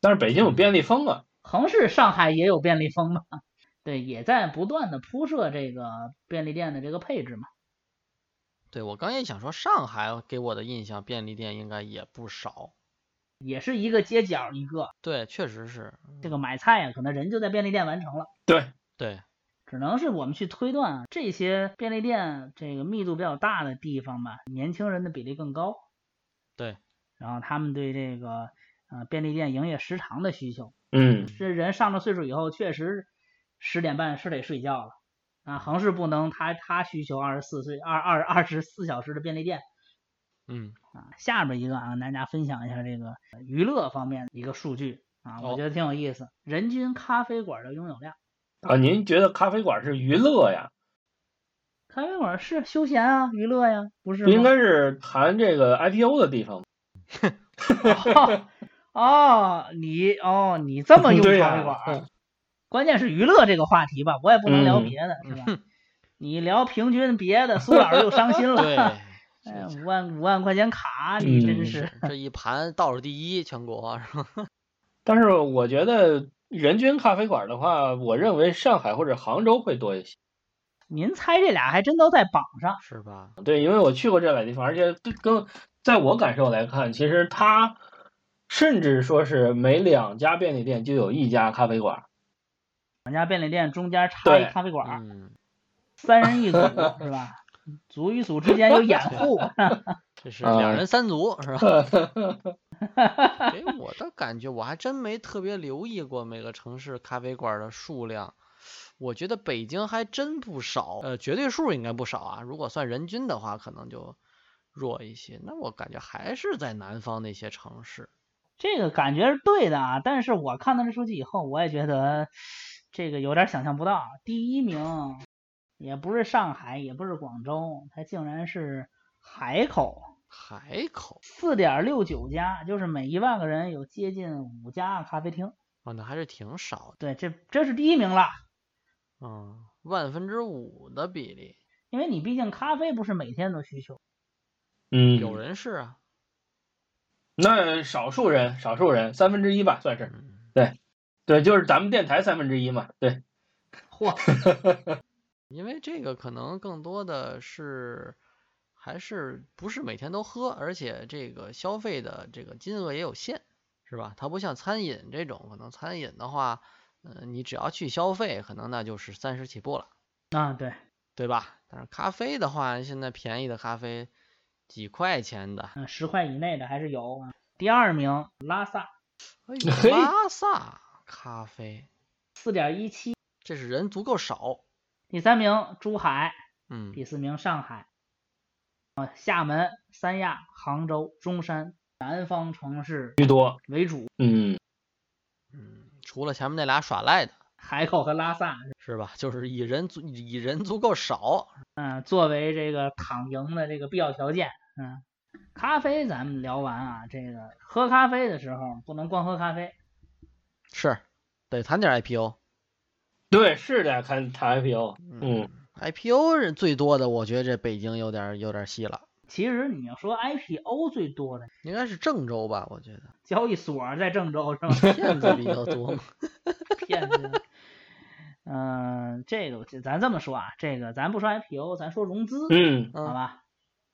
但是北京有便利蜂啊，横市上海也有便利蜂嘛，对，也在不断的铺设这个便利店的这个配置嘛。对，我刚也想说，上海给我的印象，便利店应该也不少，也是一个街角一个。对，确实是。这个买菜啊，可能人就在便利店完成了。对对，只能是我们去推断啊，这些便利店这个密度比较大的地方吧，年轻人的比例更高。对，然后他们对这个呃便利店营业时长的需求，嗯，这人上了岁数以后，确实十点半是得睡觉了。啊，横是不能，他他需求二十四岁二二二十四小时的便利店。嗯，啊，下边一个啊，跟大家分享一下这个娱乐方面的一个数据啊，我觉得挺有意思。人均咖啡馆的拥有量啊，您觉得咖啡馆是娱乐呀？咖啡馆是休闲啊，娱乐呀，不是？不应该是谈这个 IPO 的地方。<laughs> <laughs> <laughs> 哦，你哦，你这么用 <laughs> 咖啡馆？关键是娱乐这个话题吧，我也不能聊别的，是吧？你聊平均别的，苏老师又伤心了。<laughs> 对，哎，五万五万块钱卡，你真是这一盘倒数第一，全国是吧？<laughs> 但是我觉得人均咖啡馆的话，我认为上海或者杭州会多一些。您猜这俩还真都在榜上，是吧？对，因为我去过这俩地方，而且跟在我感受来看，其实它甚至说是每两家便利店就有一家咖啡馆。两家便利店中间插一咖啡馆，三人一组是吧？组与组之间有掩护，<laughs> 这是两人三组是吧？<laughs> 给我的感觉，我还真没特别留意过每个城市咖啡馆的数量。我觉得北京还真不少，呃，绝对数应该不少啊。如果算人均的话，可能就弱一些。那我感觉还是在南方那些城市。这个感觉是对的啊，但是我看到这数据以后，我也觉得。这个有点想象不到，第一名也不是上海，也不是广州，它竟然是海口。海口四点六九家，就是每一万个人有接近五家咖啡厅。哦，那还是挺少的。对，这这是第一名了。嗯，万分之五的比例。因为你毕竟咖啡不是每天都需求。嗯，有人是啊。那少数人，少数人，三分之一吧，算是。对。对，就是咱们电台三分之一嘛。对，<laughs> 嚯，因为这个可能更多的是还是不是每天都喝，而且这个消费的这个金额也有限，是吧？它不像餐饮这种，可能餐饮的话，嗯，你只要去消费，可能那就是三十起步了。啊，对，对吧？但是咖啡的话，现在便宜的咖啡几块钱的，嗯，十块以内的还是有。第二名拉萨，哎呦，拉萨。咖啡四点一七，这是人足够少。第三名珠海，嗯，第四名上海，啊，厦门、三亚、杭州、中山，南方城市居多为主。嗯嗯，除了前面那俩耍赖的海口和拉萨，是吧？就是以人足以人足够少，嗯，作为这个躺赢的这个必要条件。嗯，咖啡咱们聊完啊，这个喝咖啡的时候不能光喝咖啡。是得谈点 IPO。对，是得谈谈 IPO。嗯，IPO 是最多的，我觉得这北京有点有点细了。其实你要说 IPO 最多的，应该是郑州吧？我觉得交易所在郑州是吧？<laughs> 骗子比较多嘛，<laughs> 骗子。嗯，这个咱这么说啊，这个咱不说 IPO，咱说融资，嗯，好吧，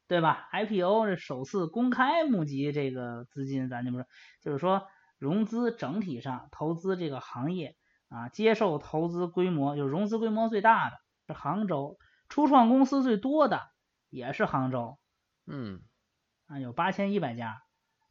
对吧？IPO 是首次公开募集这个资金，咱就不说，就是说融资整体上投资这个行业啊，接受投资规模就是融资规模最大的是杭州，初创公司最多的也是杭州，嗯，啊有八千一百家，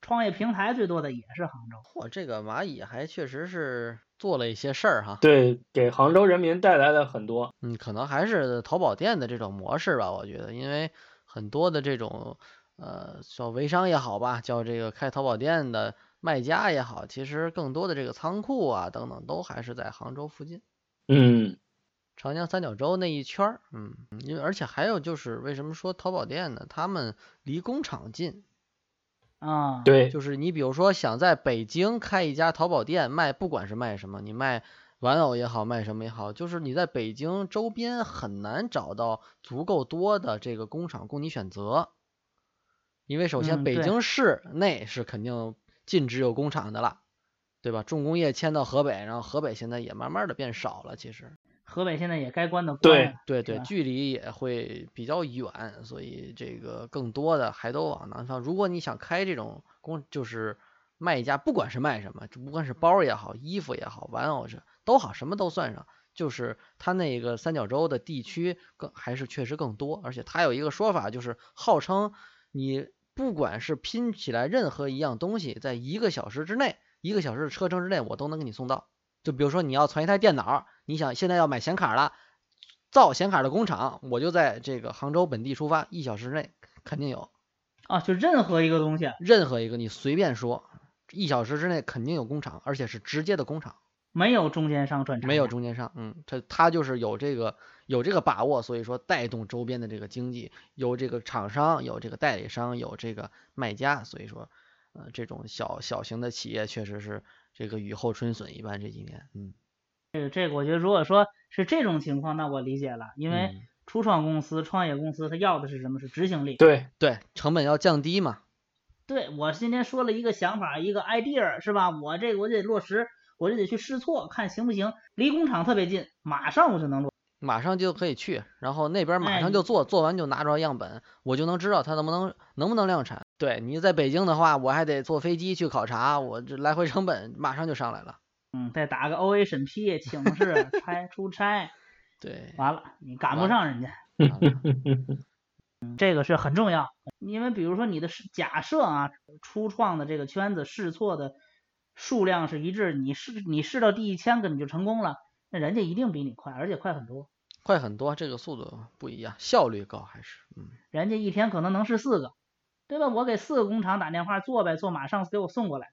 创业平台最多的也是杭州。嚯，这个蚂蚁还确实是。做了一些事儿哈，对，给杭州人民带来了很多。嗯，可能还是淘宝店的这种模式吧，我觉得，因为很多的这种呃，叫微商也好吧，叫这个开淘宝店的卖家也好，其实更多的这个仓库啊等等，都还是在杭州附近。嗯，长江三角洲那一圈儿，嗯，因为而且还有就是为什么说淘宝店呢？他们离工厂近。啊，对，就是你比如说想在北京开一家淘宝店卖，不管是卖什么，你卖玩偶也好，卖什么也好，就是你在北京周边很难找到足够多的这个工厂供你选择，因为首先北京市内是肯定禁止有工厂的了，对吧？重工业迁到河北，然后河北现在也慢慢的变少了，其实。河北现在也该关的关，对对对，距离也会比较远，所以这个更多的还都往南方。如果你想开这种工，就是卖家，不管是卖什么，不管是包也好，衣服也好，玩偶是都好，什么都算上，就是它那个三角洲的地区更还是确实更多，而且它有一个说法，就是号称你不管是拼起来任何一样东西，在一个小时之内，一个小时的车程之内，我都能给你送到。就比如说你要存一台电脑。你想现在要买显卡了，造显卡的工厂，我就在这个杭州本地出发，一小时内肯定有。啊，就任何一个东西，任何一个你随便说，一小时之内肯定有工厂，而且是直接的工厂，没有中间商转没有中间商，嗯，他他就是有这个有这个把握，所以说带动周边的这个经济，有这个厂商，有这个代理商，有这个卖家，所以说，呃，这种小小型的企业确实是这个雨后春笋一般这几年，嗯。这个这个，我觉得如果说是这种情况，那我理解了，因为初创公司、创业公司，他要的是什么？是执行力。对对，成本要降低嘛。对我今天说了一个想法，一个 idea 是吧？我这个我得落实，我就得去试错，看行不行。离工厂特别近，马上我就能做，马上就可以去，然后那边马上就做，做完就拿着样本，我就能知道它能不能能不能量产。对你在北京的话，我还得坐飞机去考察，我这来回成本马上就上来了。嗯，再打个 O A 审批，请示差出差，<laughs> 对，完了你赶不上人家，这个是很重要，因为比如说你的假设啊，初创的这个圈子试错的数量是一致，你试你试到第一千个你就成功了，那人家一定比你快，而且快很多，快很多，这个速度不一样，效率高还是，嗯，人家一天可能能试四个，对吧？我给四个工厂打电话做呗，做马上给我送过来。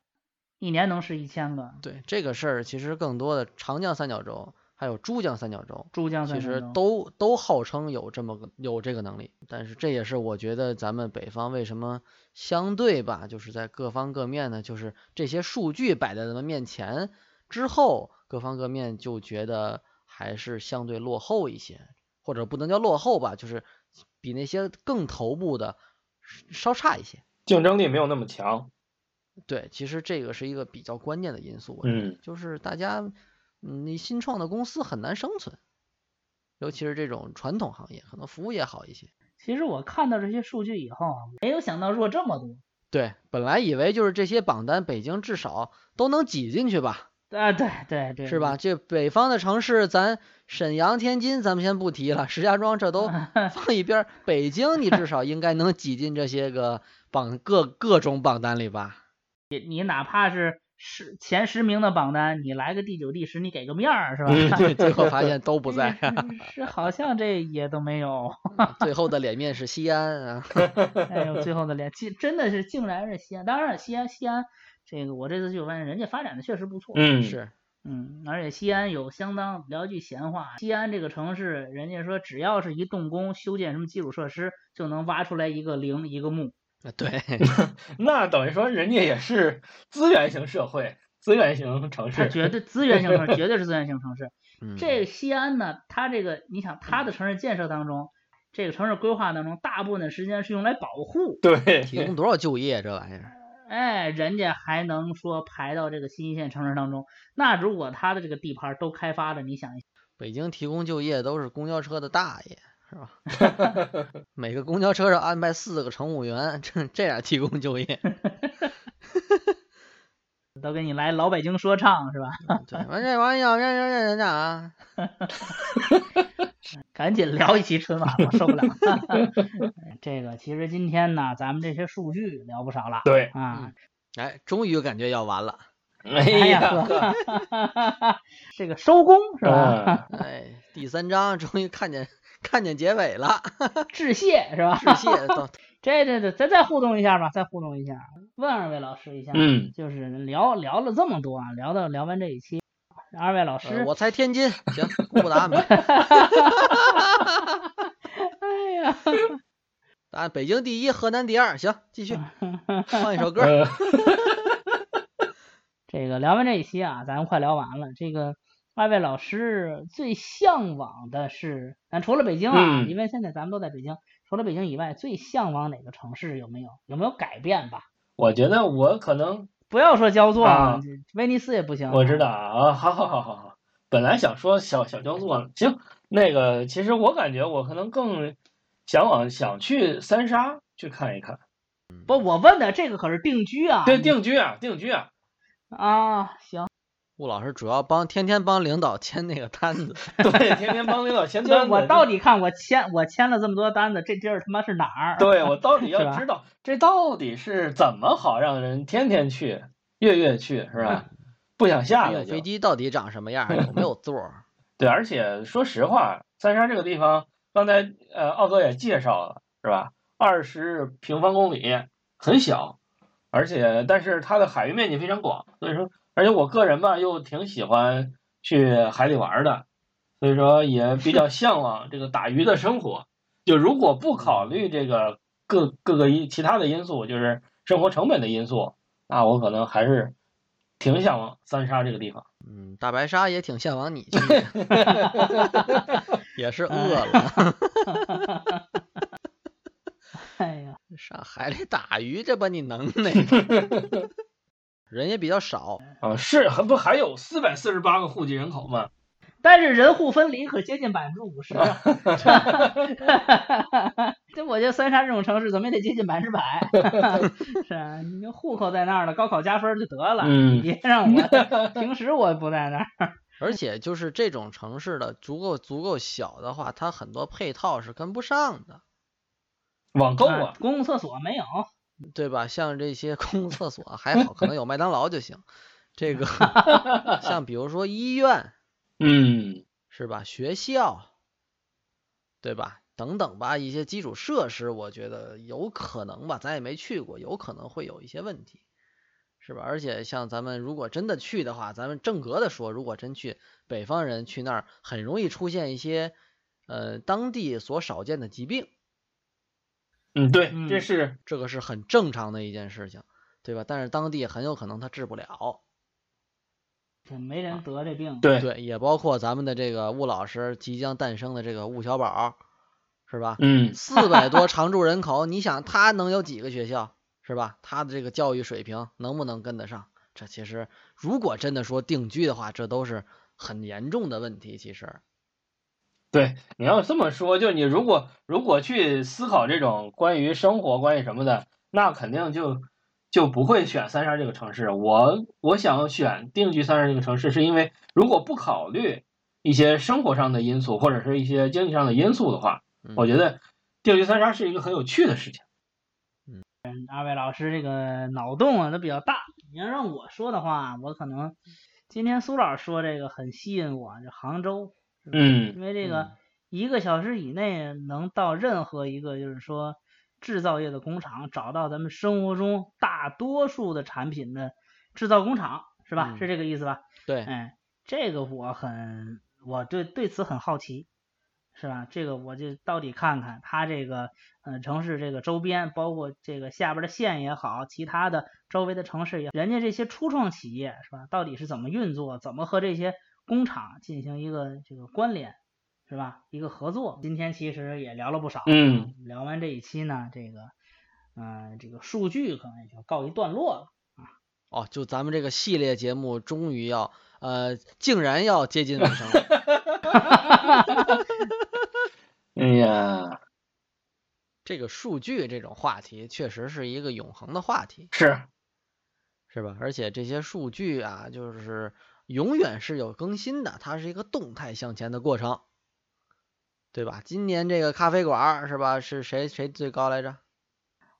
一年能试一千个？对这个事儿，其实更多的长江三角洲还有珠江三角洲，珠江其实都都号称有这么个有这个能力。但是这也是我觉得咱们北方为什么相对吧，就是在各方各面呢，就是这些数据摆在咱们面前之后，各方各面就觉得还是相对落后一些，或者不能叫落后吧，就是比那些更头部的稍差一些，竞争力没有那么强。对，其实这个是一个比较关键的因素，嗯，就是大家，嗯，你新创的公司很难生存，尤其是这种传统行业，可能服务业好一些。其实我看到这些数据以后啊，没有想到弱这么多。对，本来以为就是这些榜单，北京至少都能挤进去吧？啊，对对对，是吧？这北方的城市，咱沈阳、天津，咱们先不提了，石家庄这都 <laughs> 放一边，北京你至少应该能挤进这些个榜各各种榜单里吧？你你哪怕是十前十名的榜单，你来个第九、第十，你给个面儿是吧？<laughs> 最后发现都不在，是好像这也都没有。最后的脸面是西安啊！<laughs> 哎呦，最后的脸，竟真的是竟然是西安。当然，西安西安这个我这次就发现人家发展的确实不错。嗯，是，嗯，而且西安有相当聊句闲话，西安这个城市，人家说只要是一动工修建什么基础设施，就能挖出来一个陵一个墓。对，<laughs> 那等于说人家也是资源型社会，资源型城市，它绝对资源型城市，<laughs> 绝对是资源型城市。<laughs> 嗯这西安呢，它这个你想，它的城市建设当中，这个城市规划当中，大部分的时间是用来保护。对，提供多少就业这玩意儿？哎，人家还能说排到这个新一线城市当中。那如果他的这个地盘都开发了，你想一想，北京提供就业都是公交车的大爷，是吧？<laughs> 每个公交车上安排四个乘务员，这这样提供就业。<laughs> 都给你来老北京说唱是吧？对，完这玩意儿，这这这这啊，<laughs> 赶紧聊一期春晚吧，受不了。这个其实今天呢，咱们这些数据聊不少了对，啊。哎，终于感觉要完了。哎哎呀，这个收工是吧？嗯哎，第三章终于看见看见结尾了，<laughs> 致谢是吧？致谢到这这这，咱再互动一下吧，再互动一下，问二位老师一下，嗯，就是聊聊了这么多啊，聊到聊完这一期，二位老呃师，我猜天津，行，公布答案吧。<laughs> 哎呀，答案北京第一，河南第二，行，继续放一首歌。呃，<laughs> 这个聊完这一期啊，咱们快聊完了。这个二位老师最向往的是，咱除了北京啊，嗯因为现在咱们都在北京，除了北京以外，最向往哪个城市？有没有？有没有改变吧？我觉得我可能不要说焦作啊威尼斯也不行。我知道啊，好好好好好，本来想说小小焦作呢，行，那个其实我感觉我可能更向往想去三沙去看一看，不，我问的这个可是定居啊。对，定居啊，定居啊，啊，行，吴老师主要帮天天帮领导签那个单子，<laughs> 对，天天帮领导签 <laughs> 单子，我到底看我签我签了这么多单子，这地儿他妈是哪儿？对我到底 <laughs> 要知道这到底是怎么好让人天天去、月月去，是吧？不想下了飞。机到底长什么样，有没有座儿？对，而且说实话，三沙这个地方，刚才呃奥哥也介绍了，是吧？二十平方公里，很小，而且但是它的海域面积非常广，所以说，而且我个人吧又挺喜欢去海里玩的，所以说也比较 <laughs> 向往这个打鱼的生活。就如果不考虑这个各各个因其他的因素，就是生活成本的因素，那我可能还是挺向往三沙这个地方。嗯，大白鲨也挺向往你去 <laughs> 的，也是饿了，哎呀，上海里打鱼，这把你能耐的。人也比较少，啊，是还不还有四百四十八个户籍人口吗？<laughs> 但是人户分离可接近百分之五十。<laughs> 啊这我觉得三沙这种城市怎么也得接近百分之百，<laughs> 是啊，你这户口在那儿了，高考加分就得了，嗯你别让我平时我不在那儿。而且就是这种城市的足够足够小的话，它很多配套是跟不上的，网购啊，公共厕所没有，对吧？像这些 <laughs> 公共厕所还好，可能有麦当劳就行。这个 <laughs> 像比如说医院，<laughs> 嗯，是吧？学校，对吧？等等吧，一些基础设施，我觉得有可能吧，咱也没去过，有可能会有一些问题，是吧？而且像咱们如果真的去的话，咱们正格的说，如果真去，北方人去那儿很容易出现一些呃当地所少见的疾病，嗯，对，嗯这是这个是很正常的一件事情，对吧？但是当地很有可能他治不了，没人得这病。对，对，也包括咱们的这个吴老师即将诞生的这个吴小宝，是吧？嗯，四百多常住人口，你想他能有几个学校，是吧？他的这个教育水平能不能跟得上？这其实如果真的说定居的话，这都是很严重的问题。其实，对，你要这么说，就你如果如果去思考这种关于生活、关于什么的，那肯定就就不会选三沙这个城市。我我想选定居三沙这个城市，是因为如果不考虑一些生活上的因素或者是一些经济上的因素的话，嗯我觉得定居三沙是一个很有趣的事情。嗯二位老师这个脑洞啊都比较大。你要让我说的话，我可能今天苏老师说这个很吸引我，就杭州，嗯因为这个嗯一个小时以内能到任何一个就是说制造业的工厂，找到咱们生活中大多数的产品的制造工厂，是吧？嗯是这个意思吧？对，哎，这个我很，我对对此很好奇。是吧？这个我就到底看看它这个嗯城市这个周边，包括这个下边的县也好，其他的周围的城市也，人家这些初创企业是吧？到底是怎么运作，怎么和这些工厂进行一个这个关联，是吧？一个合作。今天其实也聊了不少，嗯，聊完这一期呢，这个嗯这个数据可能也就告一段落了啊。哦，就咱们这个系列节目终于要呃，竟然要接近尾声了。<laughs> <laughs> 哎呀，这个数据这种话题确实是一个永恒的话题，是是吧？而且这些数据啊，就是永远是有更新的，它是一个动态向前的过程，对吧？今年这个咖啡馆是吧？是谁谁最高来着？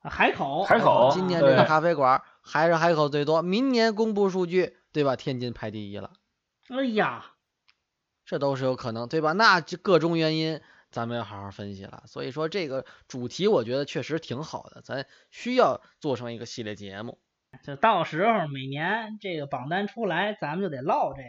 海口，海口今年这个咖啡馆还是海口最多，明年公布数据，对吧？天津排第一了。哎呀，这都是有可能，对吧？那就各种原因，咱们要好好分析了。所以说这个主题我觉得确实挺好的，咱需要做成一个系列节目。就到时候每年这个榜单出来，咱们就得唠这个。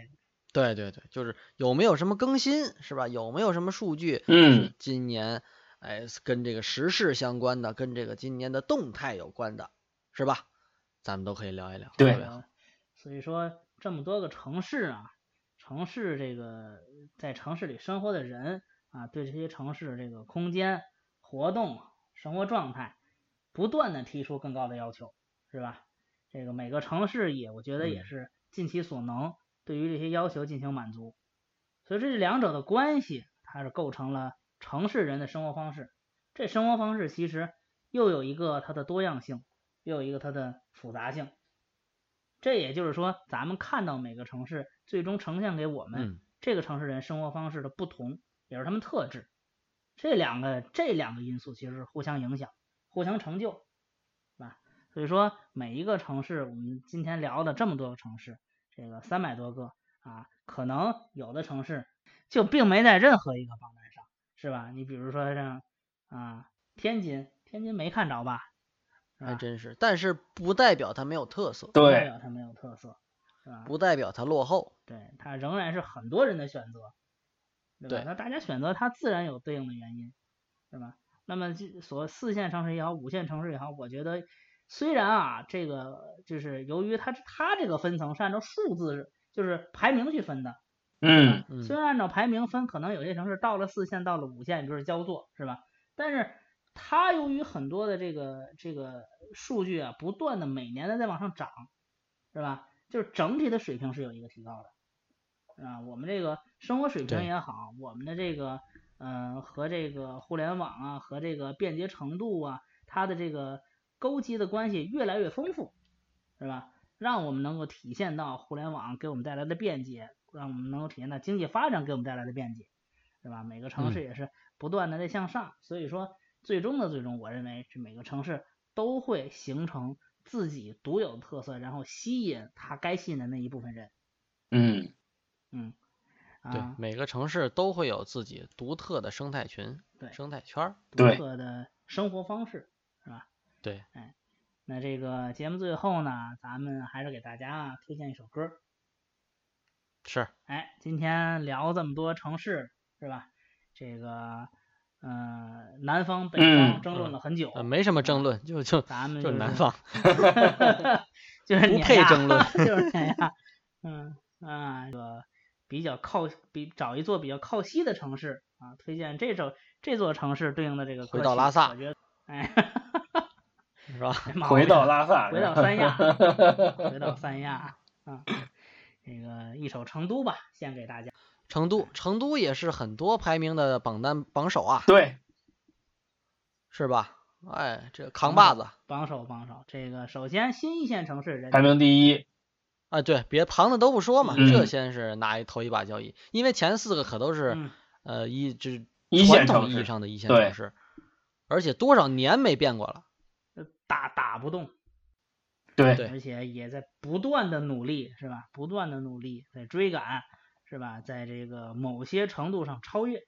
对对对，就是有没有什么更新，是吧？有没有什么数据？嗯，今年哎跟这个时事相关的，跟这个今年的动态有关的，是吧？咱们都可以聊一聊。对啊，所以说这么多个城市啊。城市这个在城市里生活的人啊，对这些城市这个空间、活动、生活状态，不断的提出更高的要求，是吧？这个每个城市也，我觉得也是尽其所能，对于这些要求进行满足。所以这两者的关系，它是构成了城市人的生活方式。这生活方式其实又有一个它的多样性，又有一个它的复杂性。这也就是说，咱们看到每个城市最终呈现给我们这个城市人生活方式的不同，也是他们特质。这两个这两个因素其实是互相影响、互相成就？所以说，每一个城市，我们今天聊的这么多个城市，这个三百多个啊，可能有的城市就并没在任何一个榜单上，是吧？你比如说像啊天津，天津没看着吧？还真是，但是不代表它没有特色，不代表它没有特色，是吧？不代表它落后，对，它仍然是很多人的选择，对吧？那大家选择它自然有对应的原因，是吧？那么所四线城市也好，五线城市也好，我觉得虽然啊，这个就是由于它它这个分层是按照数字就是排名去分的，嗯，虽然按照排名分，可能有些城市到了四线，到了五线，就是焦作，是吧？但是它由于很多的这个这个数据啊，不断的每年的在往上涨，是吧？就是整体的水平是有一个提高的，啊，我们这个生活水平也好，我们的这个嗯和这个互联网啊和这个便捷程度啊，它的这个勾稽的关系越来越丰富，是吧？让我们能够体现到互联网给我们带来的便捷，让我们能够体现到经济发展给我们带来的便捷，是吧？每个城市也是不断的在向上，所以说。最终的最终，我认为是每个城市都会形成自己独有的特色，然后吸引他该吸引的那一部分人。嗯嗯，对，每个城市都会有自己独特的生态群、对生态圈、独特的生活方式？对，哎，那这个节目最后呢，咱们还是给大家推荐一首歌。是。哎，今天聊这么多城市，是吧？这个。嗯，南方北方争论了很久，没什么争论，就就咱们就是南方 <laughs> <laughs> 就是不配争论，<laughs> 就是这样。嗯啊，这个比较靠比找一座比较靠西的城市啊，推荐这首这座城市对应的这个回到拉萨，我觉得哎，是吧？回到拉萨，回到三亚，<laughs> 回到三亚啊，这个一首成都吧，献给大家。成都，成都也是很多排名的榜单榜首啊，对，是吧？哎，这扛把子，榜首榜首。这个首先新一线城市人排名第一，啊，对，别旁的都不说嘛，嗯这先是拿一头一把交椅，因为前四个可都是嗯呃一这一传统线城市意义上的一线城市，而且多少年没变过了，打打不动，对对而且也在不断的努力，是吧？不断的努力在追赶，是吧？在这个某些程度上超越，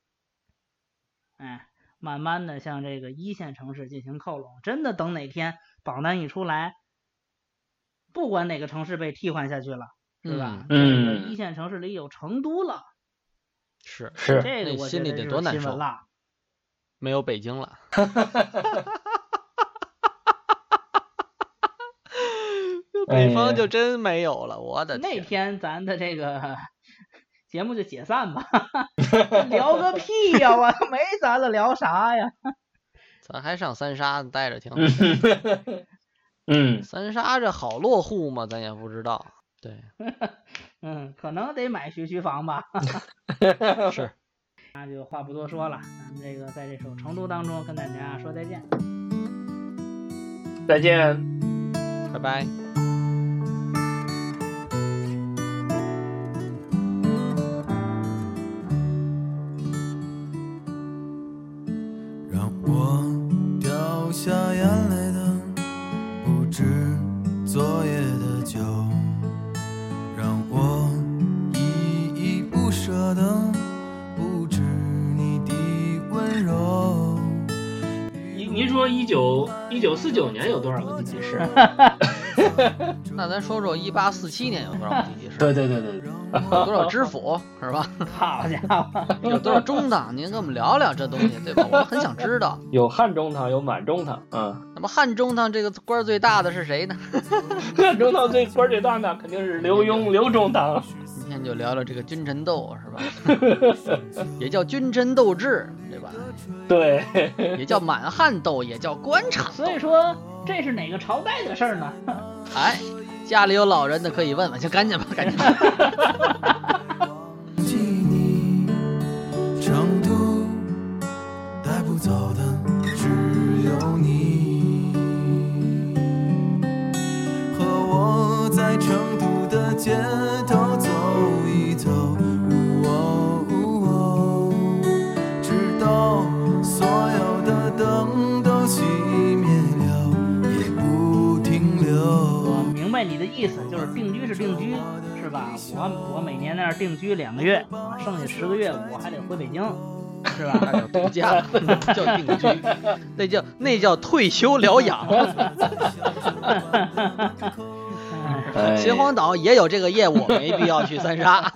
哎，慢慢的向这个一线城市进行靠拢。真的等哪天榜单一出来，不管哪个城市被替换下去了，是吧？嗯这个一线城市里有成都了，是是，这个我心里得多难受。没有北京了。<laughs> 北方就真没有了，我的那天咱的这个节目就解散吧，<laughs> 聊个屁呀！我没咱了，聊啥呀？<laughs> 咱还上三沙待着挺好。<laughs> 嗯，三沙这好落户吗？咱也不知道。对，嗯，可能得买学区房吧。是，那就话不多说了，咱们这个在这首《成都》当中跟大家说再见。再见，拜拜。一九一九四九年有多少个地级市？<laughs> 那咱说说一八四七年有多少个地级市？对对对对对，有多少知府是吧？好家伙，有多少中堂？您跟我们聊聊这东西，对吧？<laughs> 我们很想知道。有汉中堂，有满中堂，嗯。那么汉中堂这个官最大的是谁呢？<laughs> 汉中堂最官最大的肯定是刘墉刘中堂。今天就聊聊这个君臣斗是吧？也叫君臣斗智，对吧？对，也叫满汉斗，也叫官场。所以说这是哪个朝代的事儿呢？<laughs> 哎，家里有老人的可以问问，就赶紧吧，赶紧。<laughs> 你意思就是定居是定居是吧？我我每年在那儿定居两个月，剩下十个月我还得回北京，是吧？那叫度假，<laughs> 叫定居，那叫那叫退休疗养。<laughs> 秦皇岛也有这个业务，没必要去三沙。